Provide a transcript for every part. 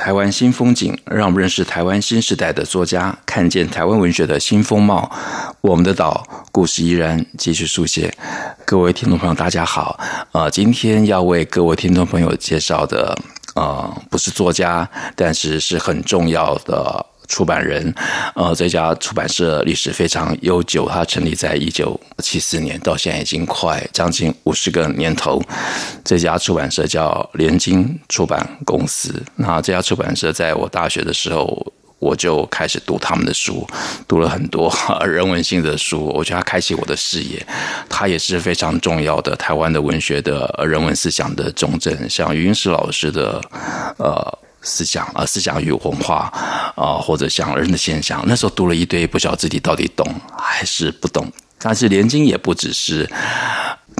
台湾新风景，让我们认识台湾新时代的作家，看见台湾文学的新风貌。我们的岛故事依然继续书写。各位听众朋友，大家好。呃，今天要为各位听众朋友介绍的，呃，不是作家，但是是很重要的。出版人，呃，这家出版社历史非常悠久，它成立在一九七四年，到现在已经快将近五十个年头。这家出版社叫联经出版公司。那这家出版社在我大学的时候，我就开始读他们的书，读了很多人文性的书，我觉得它开启我的视野。它也是非常重要的台湾的文学的人文思想的重镇，像余英时老师的，呃。思想啊，思想与文化啊，或者像人的现象，那时候读了一堆，不晓得自己到底懂还是不懂。但是联经也不只是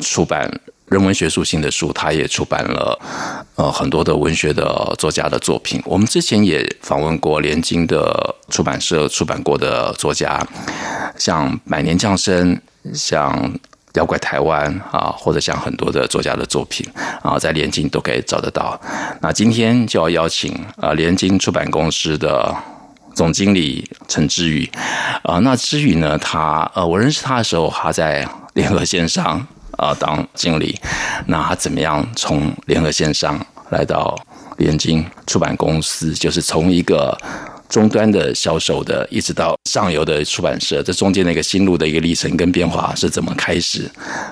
出版人文学术性的书，他也出版了呃很多的文学的作家的作品。我们之前也访问过联经的出版社出版过的作家，像百年降生，像。妖怪台湾啊，或者像很多的作家的作品啊，在联经都可以找得到。那今天就要邀请啊，联经出版公司的总经理陈志宇啊。那志宇呢，他呃，我认识他的时候，他在联合线上啊当经理。那他怎么样从联合线上来到联经出版公司？就是从一个。终端的销售的，一直到上游的出版社，这中间的一个心路的一个历程跟变化是怎么开始？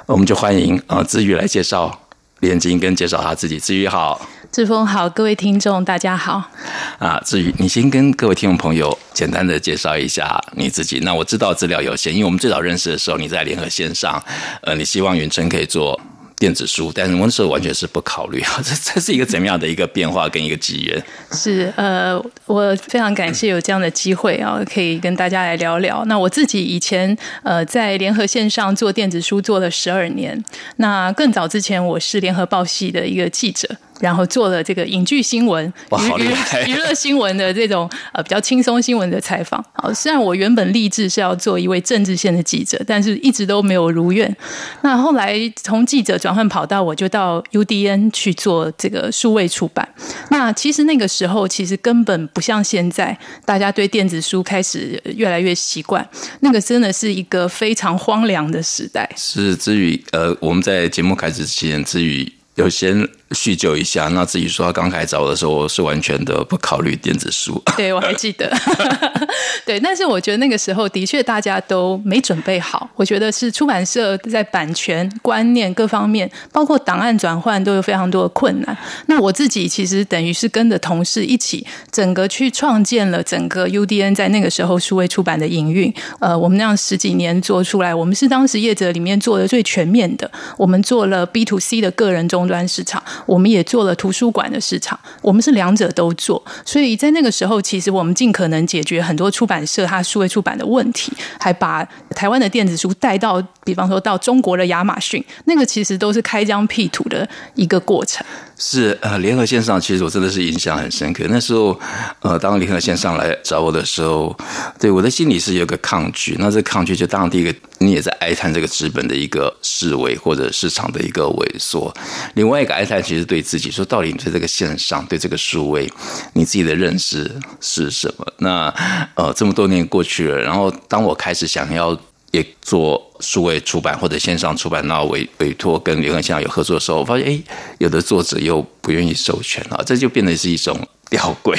我们就欢迎啊，志宇来介绍连金，跟介绍他自己。志宇好，志峰好，各位听众大家好。啊，志宇，你先跟各位听众朋友简单的介绍一下你自己。那我知道资料有限，因为我们最早认识的时候你在联合线上，呃，你希望远程可以做。电子书，但是我那时候完全是不考虑啊，这这是一个怎么样的一个变化跟一个机缘？是呃，我非常感谢有这样的机会啊，可以跟大家来聊聊。那我自己以前呃在联合线上做电子书做了十二年，那更早之前我是联合报系的一个记者。然后做了这个影剧新闻、娱娱 娱乐新闻的这种呃比较轻松新闻的采访。好，虽然我原本立志是要做一位政治线的记者，但是一直都没有如愿。那后来从记者转换跑道，我就到 UDN 去做这个数位出版。那其实那个时候，其实根本不像现在，大家对电子书开始越来越习惯。那个真的是一个非常荒凉的时代。是至于，呃，我们在节目开始之前，至于有先。叙旧一下，那自己说他刚开始找我的时候，我是完全的不考虑电子书。对，我还记得。对，但是我觉得那个时候的确大家都没准备好。我觉得是出版社在版权观念各方面，包括档案转换都有非常多的困难。那我自己其实等于是跟着同事一起，整个去创建了整个 UDN 在那个时候数位出版的营运。呃，我们那样十几年做出来，我们是当时业者里面做的最全面的。我们做了 B to C 的个人终端市场。我们也做了图书馆的市场，我们是两者都做，所以在那个时候，其实我们尽可能解决很多出版社它数位出版的问题，还把台湾的电子书带到，比方说到中国的亚马逊，那个其实都是开疆辟土的一个过程。是呃，联合线上其实我真的是印象很深刻。那时候，呃，当联合线上来找我的时候，对我的心里是有个抗拒。那这抗拒就当第一个，你也在哀叹这个资本的一个式微或者市场的一个萎缩。另外一个哀叹，其实对自己说，到底你对这个线上对这个数位，你自己的认识是什么？那呃，这么多年过去了，然后当我开始想要。也做数位出版或者线上出版，那委委托跟联合线上有合作的时候，我发现哎，有的作者又不愿意授权啊，这就变得是一种吊诡。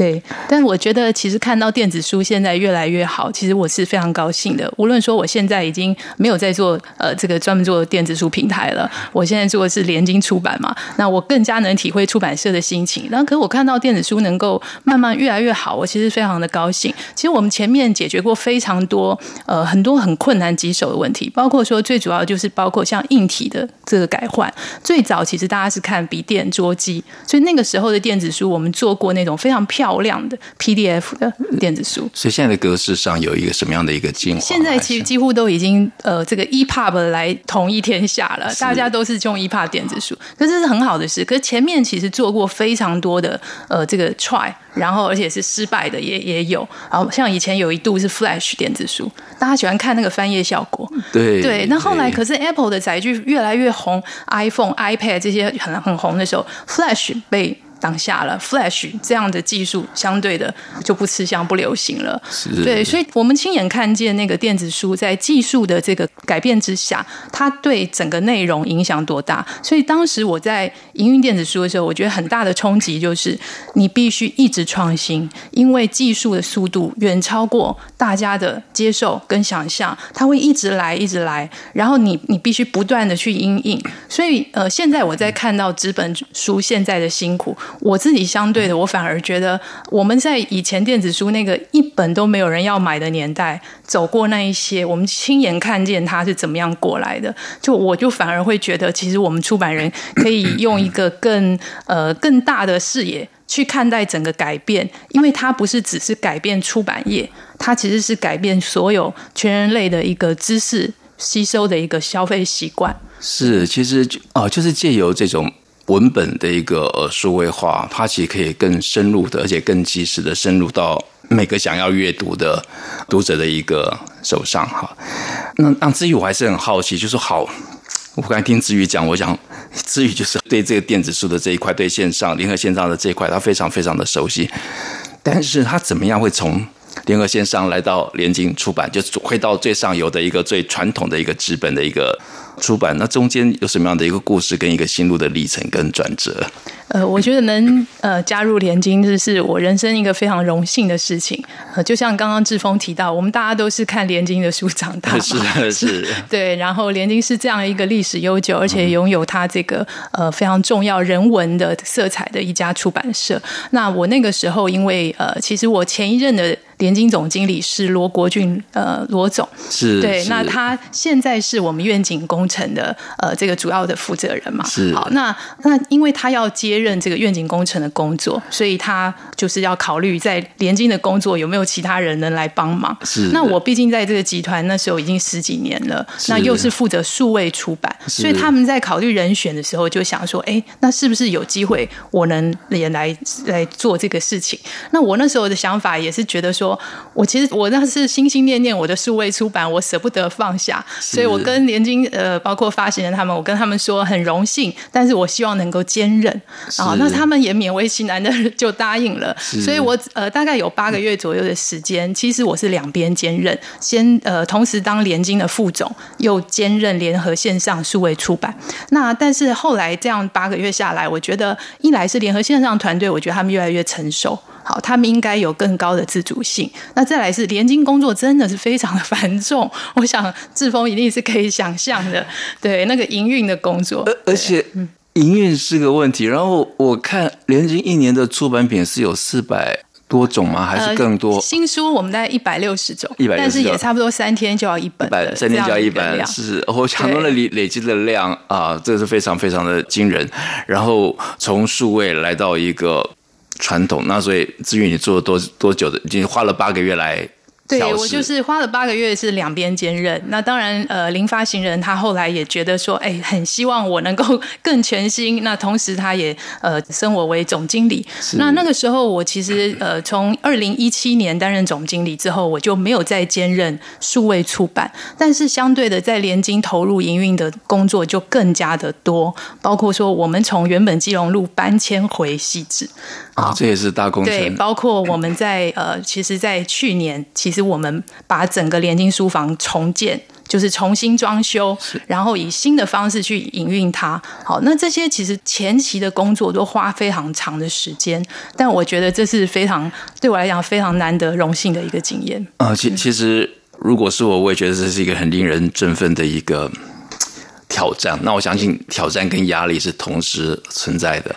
对，但我觉得其实看到电子书现在越来越好，其实我是非常高兴的。无论说我现在已经没有在做呃这个专门做电子书平台了，我现在做的是联经出版嘛，那我更加能体会出版社的心情。然后，可是我看到电子书能够慢慢越来越好，我其实非常的高兴。其实我们前面解决过非常多呃很多很困难棘手的问题，包括说最主要就是包括像硬体的这个改换。最早其实大家是看笔电、桌机，所以那个时候的电子书我们做过那种非常漂亮的 PDF 的电子书，所以现在的格式上有一个什么样的一个进化？现在其实几乎都已经呃，这个 EPUB 来统一天下了，大家都是用 EPUB 电子书，可是这是很好的事。可是前面其实做过非常多的呃这个 try，然后而且是失败的也也有。然后像以前有一度是 Flash 电子书，大家喜欢看那个翻页效果，对对。那后来可是 Apple 的载具越来越红，iPhone、iPad 这些很很红的时候，Flash 被当下了 Flash 这样的技术相对的就不吃香不流行了，是对，所以我们亲眼看见那个电子书在技术的这个改变之下，它对整个内容影响多大。所以当时我在营运电子书的时候，我觉得很大的冲击就是你必须一直创新，因为技术的速度远超过大家的接受跟想象，它会一直来一直来，然后你你必须不断的去因应。所以呃，现在我在看到纸本书现在的辛苦。我自己相对的，我反而觉得我们在以前电子书那个一本都没有人要买的年代，走过那一些，我们亲眼看见它是怎么样过来的。就我就反而会觉得，其实我们出版人可以用一个更 呃更大的视野去看待整个改变，因为它不是只是改变出版业，它其实是改变所有全人类的一个知识吸收的一个消费习惯。是，其实就哦，就是借由这种。文本的一个呃数位化，它其实可以更深入的，而且更及时的深入到每个想要阅读的读者的一个手上哈。那那至于我还是很好奇，就是好，我刚才听子宇讲，我想子宇就是对这个电子书的这一块，对线上联合线上的这一块，他非常非常的熟悉。但是他怎么样会从联合线上来到联经出版，就回到最上游的一个最传统的一个纸本的一个。出版，那中间有什么样的一个故事跟一个心路的历程跟转折？呃，我觉得能呃加入联经，这是我人生一个非常荣幸的事情。呃，就像刚刚志峰提到，我们大家都是看联经的书长大嘛，是是，对。然后联经是这样一个历史悠久，而且拥有它这个呃非常重要人文的色彩的一家出版社。那我那个时候，因为呃，其实我前一任的联经总经理是罗国俊，呃，罗总是对。是那他现在是我们愿景工程的呃这个主要的负责人嘛。是好，那那因为他要接任这个愿景工程的工作，所以他就是要考虑在联经的工作有没有其他人能来帮忙。是。那我毕竟在这个集团那时候已经十几年了，那又是负责数位出版，所以他们在考虑人选的时候就想说，哎，那是不是有机会我能也来来做这个事情？那我那时候的想法也是觉得说。我其实我那是心心念念我的数位出版，我舍不得放下，所以我跟联经呃，包括发行人他们，我跟他们说很荣幸，但是我希望能够兼任啊，那他们也勉为其难的 就答应了，所以我呃大概有八个月左右的时间，其实我是两边兼任，先呃同时当联经的副总，又兼任联合线上数位出版。那但是后来这样八个月下来，我觉得一来是联合线上团队，我觉得他们越来越成熟。好，他们应该有更高的自主性。那再来是联经工作真的是非常的繁重，我想志峰一定是可以想象的。对，那个营运的工作，而而且营运是个问题。然后我看联经一年的出版品是有四百多种吗？还是更多？呃、新书我们大概一百六十种，一百，但是也差不多三天就要一本，三天就要一本，是我想到的累累积的量啊，这个是非常非常的惊人。然后从数位来到一个。传统，那所以至于你做了多多久的，已经花了八个月来。对，我就是花了八个月是两边兼任。那当然，呃，零发行人他后来也觉得说，哎，很希望我能够 更全心。那同时，他也呃升我为总经理。那那个时候，我其实呃从二零一七年担任总经理之后，我就没有再兼任数位出版。但是相对的，在联经投入营运的工作就更加的多，包括说我们从原本基隆路搬迁回汐止。啊，这也是大工程。对，包括我们在呃，其实，在去年，其实我们把整个联经书房重建。就是重新装修，然后以新的方式去营运它。好，那这些其实前期的工作都花非常长的时间，但我觉得这是非常对我来讲非常难得荣幸的一个经验。啊，其其实如果是我，我也觉得这是一个很令人振奋的一个挑战。那我相信挑战跟压力是同时存在的。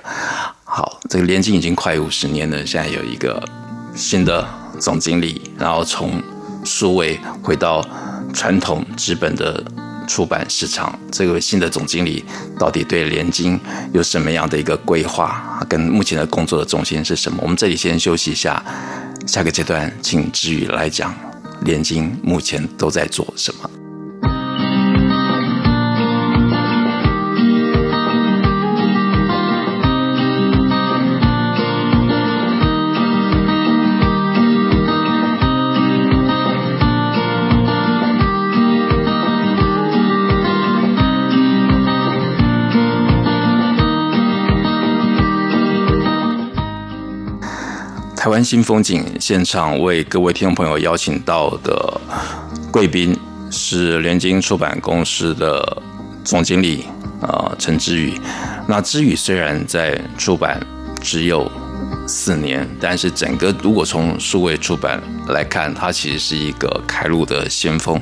好，这个联经已经快五十年了，现在有一个新的总经理，然后从数位回到传统资本的出版市场，这个新的总经理到底对联经有什么样的一个规划？跟目前的工作的重心是什么？我们这里先休息一下，下个阶段请志宇来讲联经目前都在做什么。台湾新风景现场为各位听众朋友邀请到的贵宾是联经出版公司的总经理啊陈芝宇。那芝宇虽然在出版只有四年，但是整个如果从数位出版来看，它其实是一个开路的先锋。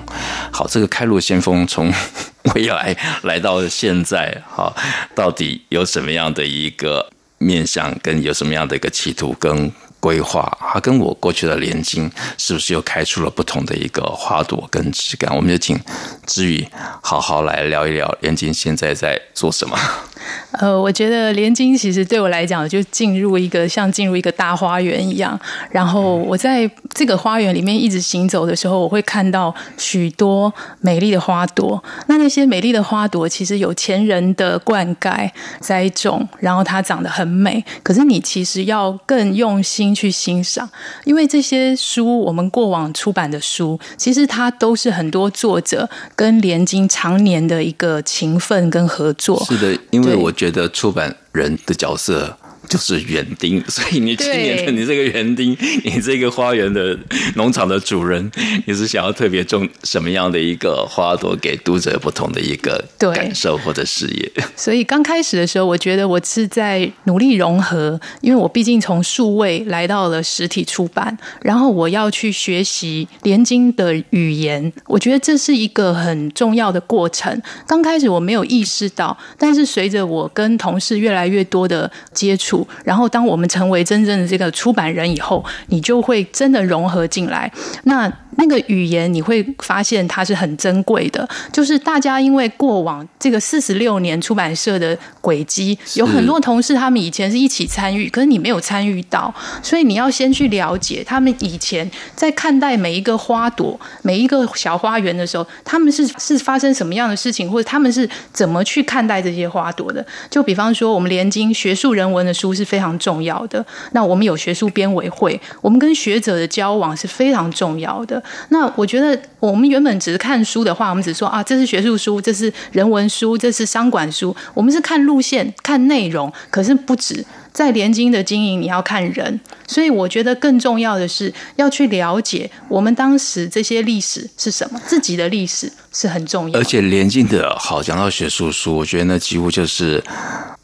好，这个开路先锋从 未来来到现在，好，到底有什么样的一个面向，跟有什么样的一个企图跟？规划，它跟我过去的连经是不是又开出了不同的一个花朵跟质感？我们就请知宇好好来聊一聊连经现在在做什么。呃，我觉得连经其实对我来讲，就进入一个像进入一个大花园一样。然后我在这个花园里面一直行走的时候，我会看到许多美丽的花朵。那那些美丽的花朵，其实有前人的灌溉栽种，然后它长得很美。可是你其实要更用心去欣赏，因为这些书，我们过往出版的书，其实它都是很多作者跟联经常年的一个勤奋跟合作。是的，因为我觉得出版人的角色。就是园丁，所以你今年的你这个园丁，你这个花园的农场的主人，你是想要特别种什么样的一个花朵，给读者不同的一个感受或者视野？所以刚开始的时候，我觉得我是在努力融合，因为我毕竟从数位来到了实体出版，然后我要去学习连经的语言，我觉得这是一个很重要的过程。刚开始我没有意识到，但是随着我跟同事越来越多的接触。然后，当我们成为真正的这个出版人以后，你就会真的融合进来。那那个语言，你会发现它是很珍贵的。就是大家因为过往这个四十六年出版社的轨迹，有很多同事他们以前是一起参与，可是你没有参与到，所以你要先去了解他们以前在看待每一个花朵、每一个小花园的时候，他们是是发生什么样的事情，或者他们是怎么去看待这些花朵的。就比方说，我们连经学术人文的书是非常重要的。那我们有学术编委会，我们跟学者的交往是非常重要的。那我觉得，我们原本只是看书的话，我们只说啊，这是学术书，这是人文书，这是商管书。我们是看路线、看内容，可是不止在联经的经营，你要看人。所以我觉得更重要的是要去了解我们当时这些历史是什么，自己的历史是很重要。而且联经的好，讲到学术书，我觉得那几乎就是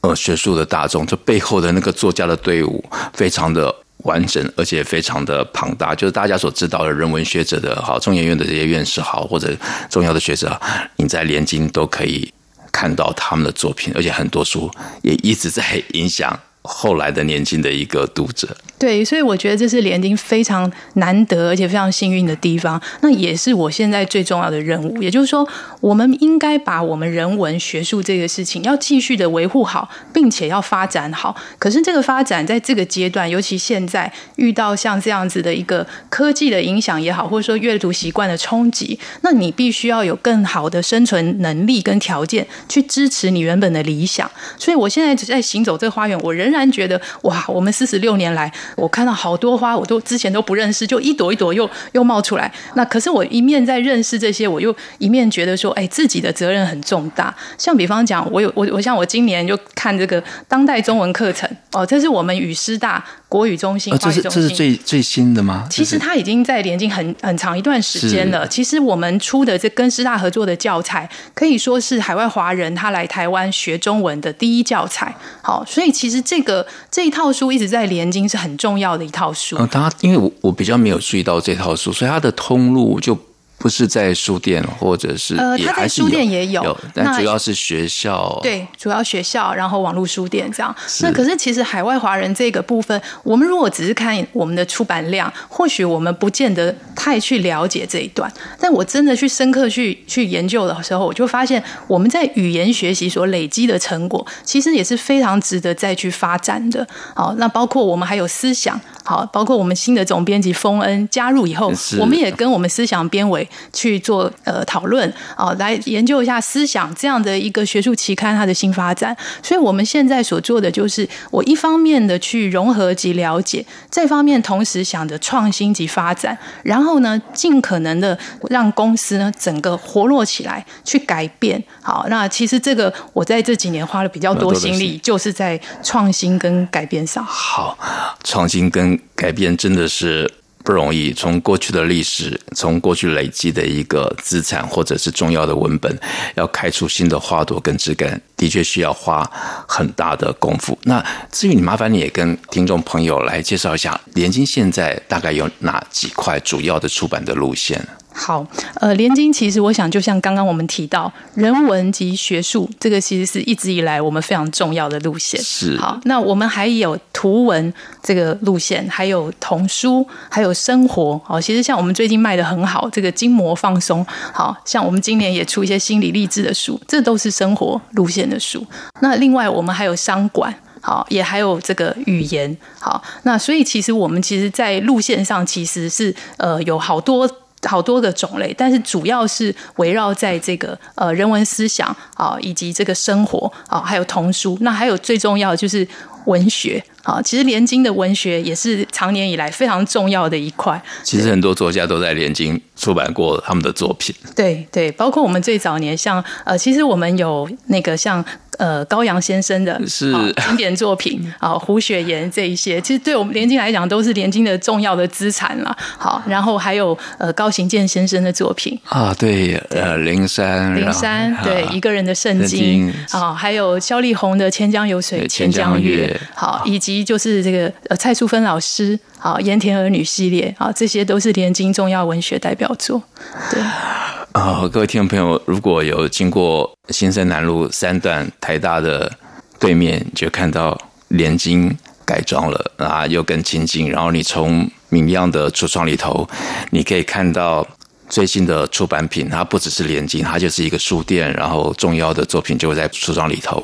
呃学术的大众，这背后的那个作家的队伍，非常的。完整而且非常的庞大，就是大家所知道的人文学者的好，中研院的这些院士好，或者重要的学者，你在联经都可以看到他们的作品，而且很多书也一直在影响后来的年轻的一个读者。对，所以我觉得这是联经非常难得而且非常幸运的地方。那也是我现在最重要的任务。也就是说，我们应该把我们人文学术这个事情要继续的维护好，并且要发展好。可是这个发展在这个阶段，尤其现在遇到像这样子的一个科技的影响也好，或者说阅读习惯的冲击，那你必须要有更好的生存能力跟条件去支持你原本的理想。所以我现在只在行走这个花园，我仍然觉得哇，我们四十六年来。我看到好多花，我都之前都不认识，就一朵一朵又又冒出来。那可是我一面在认识这些，我又一面觉得说，哎，自己的责任很重大。像比方讲，我有我我像我今年就看这个当代中文课程哦，这是我们与师大国语中心、呃、这是这是最最新的吗？其实它已经在联经很很长一段时间了。其实我们出的这跟师大合作的教材，可以说是海外华人他来台湾学中文的第一教材。好，所以其实这个这一套书一直在联经是很重要的一套书。嗯，他因为我我比较没有注意到这套书，所以它的通路就。不是在书店，或者是呃，他在书店也有，有，但主要是学校。对，主要学校，然后网络书店这样。那可是其实海外华人这个部分，我们如果只是看我们的出版量，或许我们不见得太去了解这一段。但我真的去深刻去去研究的时候，我就发现我们在语言学习所累积的成果，其实也是非常值得再去发展的。好，那包括我们还有思想，好，包括我们新的总编辑丰恩加入以后，我们也跟我们思想编委。去做呃讨论啊，来研究一下思想这样的一个学术期刊它的新发展。所以我们现在所做的就是，我一方面的去融合及了解，这方面同时想着创新及发展，然后呢，尽可能的让公司呢整个活络起来，去改变。好，那其实这个我在这几年花了比较多心力，就是在创新跟改变上。好，创新跟改变真的是。不容易，从过去的历史，从过去累积的一个资产，或者是重要的文本，要开出新的花朵跟枝干，的确需要花很大的功夫。那至于你，麻烦你也跟听众朋友来介绍一下，联经现在大概有哪几块主要的出版的路线？好，呃，联经其实我想，就像刚刚我们提到，人文及学术，这个其实是一直以来我们非常重要的路线。是。好，那我们还有图文这个路线，还有童书，还有生活。好，其实像我们最近卖的很好，这个筋膜放松，好像我们今年也出一些心理励志的书，这都是生活路线的书。那另外我们还有商管，好，也还有这个语言。好，那所以其实我们其实，在路线上其实是呃有好多。好多个种类，但是主要是围绕在这个呃人文思想啊，以及这个生活啊，还有童书。那还有最重要的就是文学啊。其实联经的文学也是常年以来非常重要的一块。其实很多作家都在联经出版过他们的作品。对对，包括我们最早年像呃，其实我们有那个像。呃，高阳先生的是经典作品 啊，胡雪岩这一些，其实对我们联经来讲都是联经的重要的资产了。好，然后还有呃高行健先生的作品啊，对，呃灵山，灵山，对一个人的圣经啊，还有萧丽红的《千江有水千江月》，好，以及就是这个呃蔡淑芬老师好《盐田儿女》系列啊，这些都是联经重要文学代表作，对。啊、各位听众朋友，如果有经过新生南路三段台大的对面，就看到联经改装了啊，又更亲近。然后你从明亮的橱窗里头，你可以看到。最新的出版品，它不只是联经，它就是一个书店，然后重要的作品就会在橱窗里头。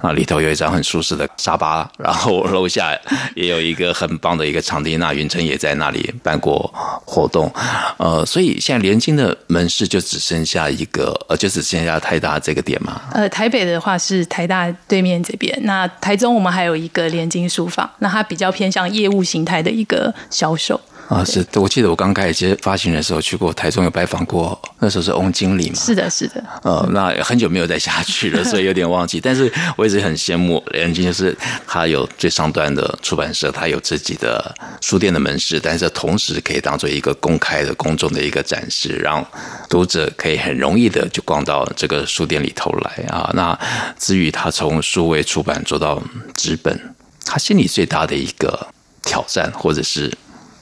啊，里头有一张很舒适的沙发，然后楼下也有一个很棒的一个场地。那云辰也在那里办过活动，呃，所以现在联经的门市就只剩下一个，呃，就只剩下台大这个点嘛。呃，台北的话是台大对面这边，那台中我们还有一个联经书房，那它比较偏向业务形态的一个销售。啊，是，我记得我刚开始接发行的时候去过台中，有拜访过，那时候是翁经理嘛。是的，是的。呃，那很久没有再下去了，所以有点忘记。但是我一直很羡慕联经，就是他有最上端的出版社，他有自己的书店的门市，但是同时可以当做一个公开的、公众的一个展示，让读者可以很容易的就逛到这个书店里头来啊。那至于他从数位出版做到纸本，他心里最大的一个挑战，或者是。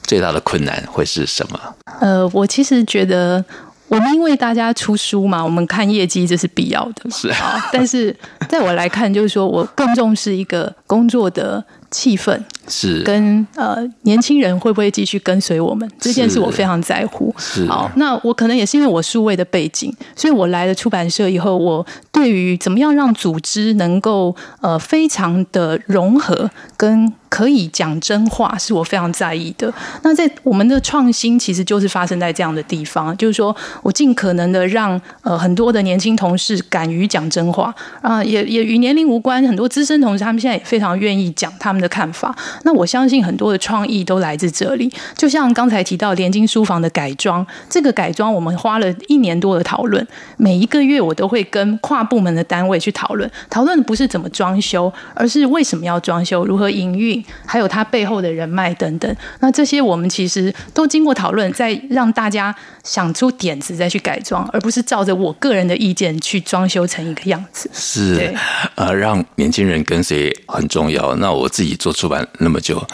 最大的困难会是什么？呃，我其实觉得，我们因为大家出书嘛，我们看业绩这是必要的，是啊。但是在我来看，就是说我更重视一个工作的气氛。是跟呃年轻人会不会继续跟随我们这件事，我非常在乎。是好，那我可能也是因为我数位的背景，所以我来了出版社以后，我对于怎么样让组织能够呃非常的融合，跟可以讲真话，是我非常在意的。那在我们的创新，其实就是发生在这样的地方，就是说我尽可能的让呃很多的年轻同事敢于讲真话啊，也也与年龄无关。很多资深同事他们现在也非常愿意讲他们的看法。那我相信很多的创意都来自这里。就像刚才提到联经书房的改装，这个改装我们花了一年多的讨论，每一个月我都会跟跨部门的单位去讨论，讨论不是怎么装修，而是为什么要装修，如何营运，还有它背后的人脉等等。那这些我们其实都经过讨论，再让大家想出点子再去改装，而不是照着我个人的意见去装修成一个样子。是，呃，让年轻人跟随很重要。那我自己做出版那么久，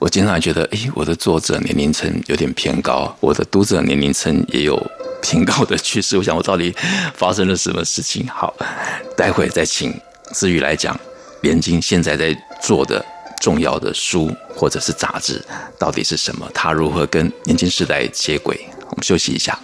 我经常觉得，诶，我的作者年龄层有点偏高，我的读者年龄层也有偏高的趋势。我想，我到底发生了什么事情？好，待会再请姿瑜来讲，连经现在在做的重要的书或者是杂志到底是什么？他如何跟年轻时代接轨？我们休息一下。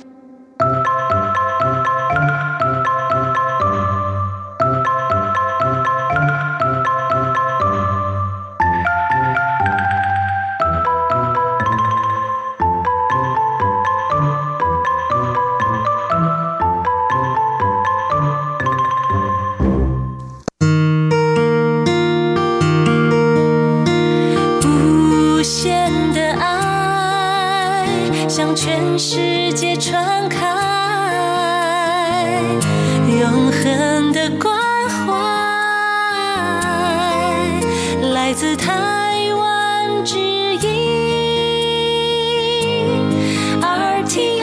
自台湾之音 RTI。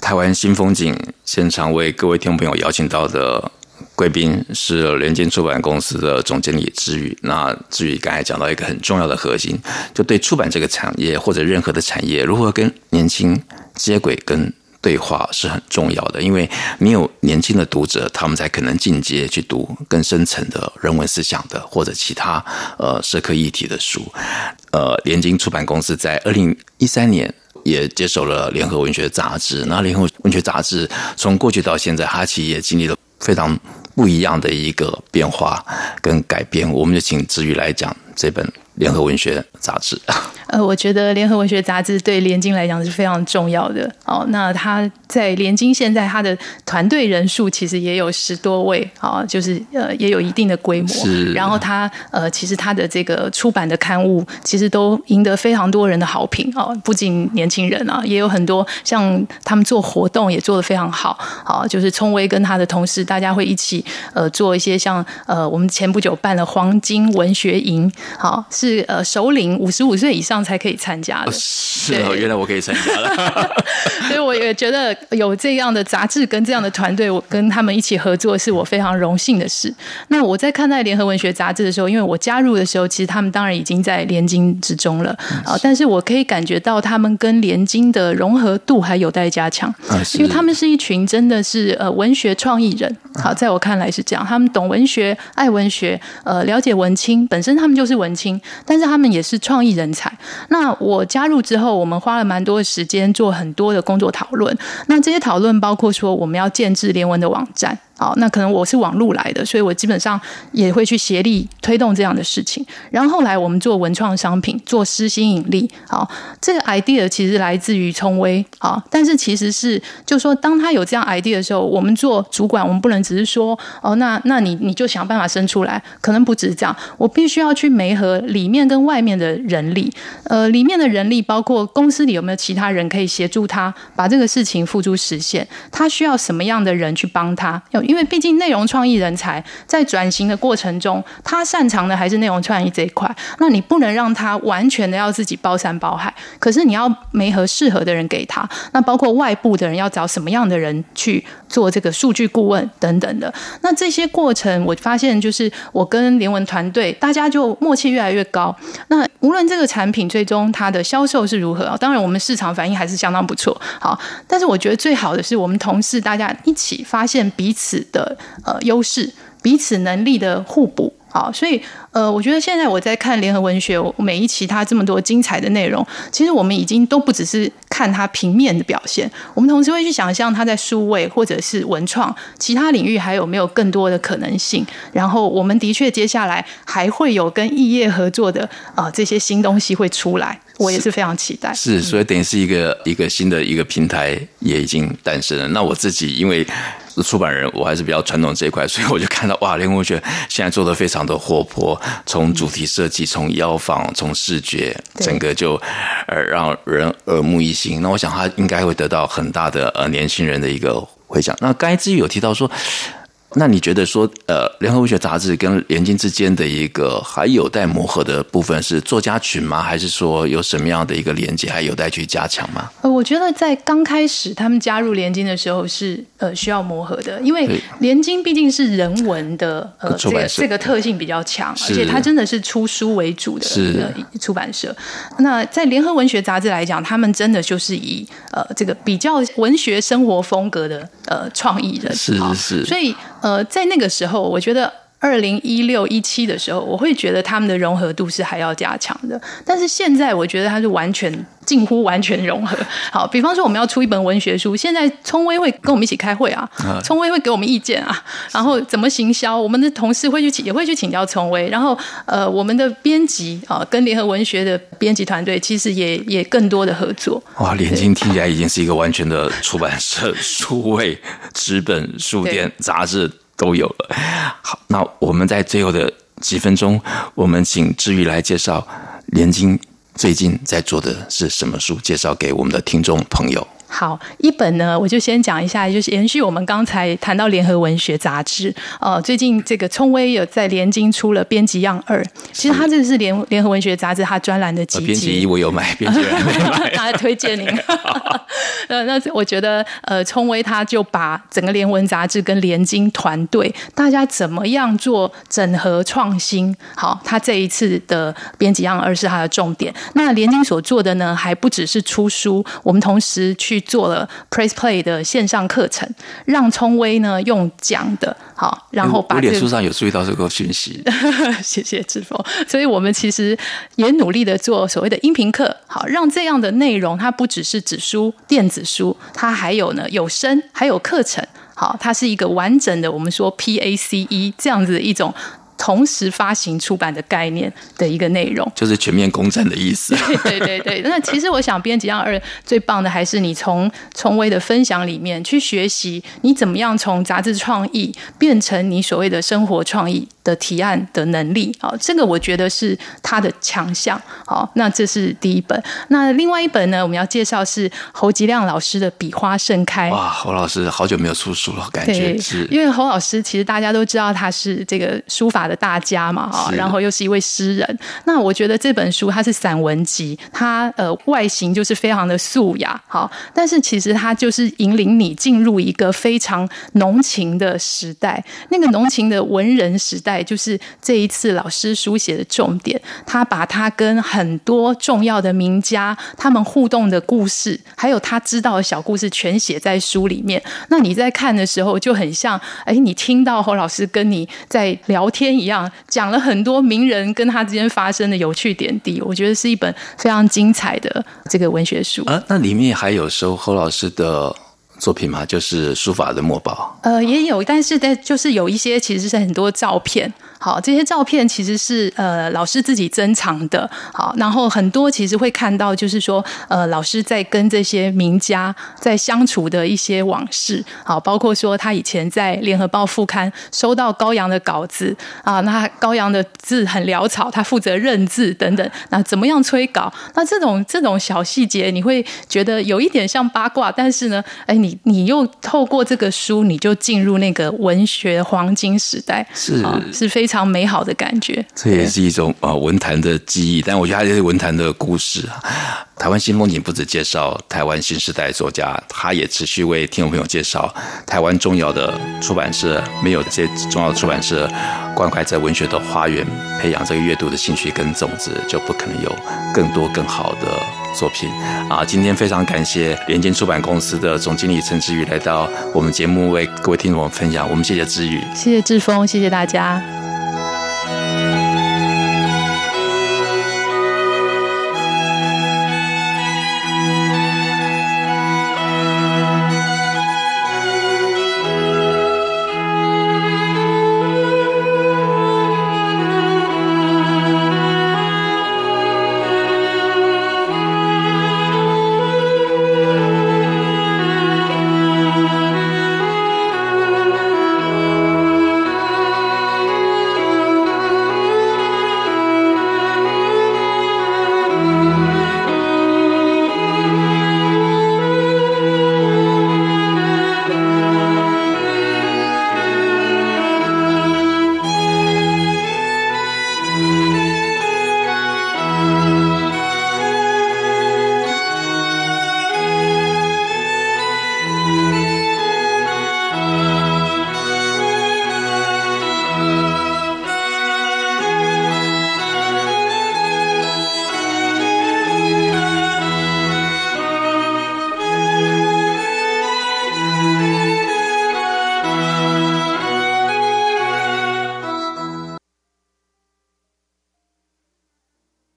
台湾新风景现场为各位听众朋友邀请到的贵宾是联经出版公司的总经理姿瑜。那姿瑜刚才讲到一个很重要的核心，就对出版这个产业或者任何的产业，如何跟年轻接轨跟对话是很重要的。因为你有年轻的读者，他们才可能进阶去读更深层的人文思想的或者其他呃社科议题的书。呃，联经出版公司在二零一三年。也接手了联合文学杂志，那联合文学杂志从过去到现在，哈奇也经历了非常不一样的一个变化跟改变。我们就请子瑜来讲这本联合文学杂志。呃，我觉得联合文学杂志对联经来讲是非常重要的哦。那他在联经现在他的团队人数其实也有十多位啊，就是呃也有一定的规模。是。然后他呃其实他的这个出版的刊物其实都赢得非常多人的好评啊，不仅年轻人啊，也有很多像他们做活动也做得非常好。好，就是聪威跟他的同事，大家会一起呃做一些像呃我们前不久办了黄金文学营，好是呃首领五十五岁以上。才可以参加的，是哦，原来我可以参加了，所以我也觉得有这样的杂志跟这样的团队，我跟他们一起合作，是我非常荣幸的事。那我在看待联合文学杂志的时候，因为我加入的时候，其实他们当然已经在联经之中了啊，但是我可以感觉到他们跟联经的融合度还有待加强，因为他们是一群真的是呃文学创意人。好，在我看来是这样，他们懂文学、爱文学，呃，了解文青，本身他们就是文青，但是他们也是创意人才。那我加入之后，我们花了蛮多的时间做很多的工作讨论。那这些讨论包括说，我们要建置联文的网站。好，那可能我是网路来的，所以我基本上也会去协力推动这样的事情。然后后来我们做文创商品，做私心引力。好，这个 idea 其实来自于聪威。好，但是其实是就说，当他有这样 idea 的时候，我们做主管，我们不能只是说哦，那那你你就想办法生出来，可能不只是这样。我必须要去媒合里面跟外面的人力。呃，里面的人力包括公司里有没有其他人可以协助他把这个事情付诸实现？他需要什么样的人去帮他？要。因为毕竟内容创意人才在转型的过程中，他擅长的还是内容创意这一块。那你不能让他完全的要自己包山包海，可是你要没合适合的人给他。那包括外部的人要找什么样的人去做这个数据顾问等等的。那这些过程，我发现就是我跟联文团队大家就默契越来越高。那无论这个产品最终它的销售是如何，当然我们市场反应还是相当不错。好，但是我觉得最好的是我们同事大家一起发现彼此的呃优势，彼此能力的互补，好，所以呃，我觉得现在我在看联合文学每一期它这么多精彩的内容，其实我们已经都不只是看它平面的表现，我们同时会去想象它在数位或者是文创其他领域还有没有更多的可能性。然后我们的确接下来还会有跟异业合作的啊、呃、这些新东西会出来。我也是非常期待。是，所以等于是一个一个新的一个平台也已经诞生了。那我自己因为出版人，我还是比较传统这一块，所以我就看到哇，联合文学现在做的非常的活泼，从主题设计，从邀访，从视觉，整个就呃让人耳目一新。那我想他应该会得到很大的呃年轻人的一个回响。那刚才之余有提到说。那你觉得说，呃，联合文学杂志跟联经之间的一个还有待磨合的部分是作家群吗？还是说有什么样的一个连接还有待去加强吗？呃，我觉得在刚开始他们加入联经的时候是呃需要磨合的，因为联经毕竟是人文的呃这个这个特性比较强，而且它真的是出书为主的一个出版社。那在联合文学杂志来讲，他们真的就是以呃这个比较文学生活风格的呃创意人，是是是，所以。呃，在那个时候，我觉得二零一六一七的时候，我会觉得他们的融合度是还要加强的。但是现在，我觉得它是完全近乎完全融合。好，比方说我们要出一本文学书，现在聪威会跟我们一起开会啊，聪威会给我们意见啊，然后怎么行销，我们的同事会去请，也会去请教聪威。然后呃，我们的编辑啊，跟联合文学的编辑团队其实也也更多的合作。哇，联经听起来已经是一个完全的出版社，数位、纸本、书店、杂志。都有了。好，那我们在最后的几分钟，我们请志宇来介绍连经最近在做的是什么书，介绍给我们的听众朋友。好，一本呢，我就先讲一下，就是延续我们刚才谈到联合文学杂志。呃，最近这个聪威有在联经出了编辑样二，其实它这个是联联合文学杂志它专栏的集结。编辑一我有买，编辑二没买，他推荐您。呃，那我觉得呃，聪威他就把整个联文杂志跟联经团队大家怎么样做整合创新。好，他这一次的编辑样二是他的重点。那联经所做的呢，还不只是出书，我们同时去。做了 Press Play 的线上课程，让聪威呢用讲的，好，然后把、这个。我脸书上有注意到这个讯息，谢谢志峰。所以我们其实也努力的做所谓的音频课，好，让这样的内容它不只是纸书、电子书，它还有呢有声，还有课程，好，它是一个完整的，我们说 PACE 这样子的一种。同时发行出版的概念的一个内容，就是全面攻占的意思。对对对对，那其实我想，编辑让二最棒的还是你从从微的分享里面去学习，你怎么样从杂志创意变成你所谓的生活创意的提案的能力。好，这个我觉得是他的强项。好，那这是第一本。那另外一本呢，我们要介绍是侯吉亮老师的《笔花盛开》。哇，侯老师好久没有出书了，感觉是。因为侯老师其实大家都知道他是这个书法的。大家嘛，啊，然后又是一位诗人。那我觉得这本书它是散文集，它呃外形就是非常的素雅，好，但是其实它就是引领你进入一个非常浓情的时代。那个浓情的文人时代，就是这一次老师书写的重点。他把他跟很多重要的名家他们互动的故事，还有他知道的小故事，全写在书里面。那你在看的时候，就很像，哎，你听到侯老师跟你在聊天。一样讲了很多名人跟他之间发生的有趣点滴，我觉得是一本非常精彩的这个文学书。啊，那里面还有收侯老师的作品嘛？就是书法的墨宝。呃，也有，但是在就是有一些其实是很多照片。好，这些照片其实是呃老师自己珍藏的。好，然后很多其实会看到，就是说呃老师在跟这些名家在相处的一些往事。好，包括说他以前在联合报副刊收到高阳的稿子啊，那高阳的字很潦草，他负责认字等等。那怎么样催稿？那这种这种小细节，你会觉得有一点像八卦，但是呢，哎，你你又透过这个书，你就进入那个文学黄金时代，是是非常。非常美好的感觉，这也是一种啊文坛的记忆，但我觉得它也是文坛的故事啊。台湾新风景不止介绍台湾新时代作家，他也持续为听众朋友介绍台湾重要的出版社，没有这些重要的出版社关怀在文学的花园，培养这个阅读的兴趣跟种子，就不可能有更多更好的作品啊。今天非常感谢联经出版公司的总经理陈志宇来到我们节目，为各位听众朋友分享。我们谢谢志宇，谢谢志峰，谢谢大家。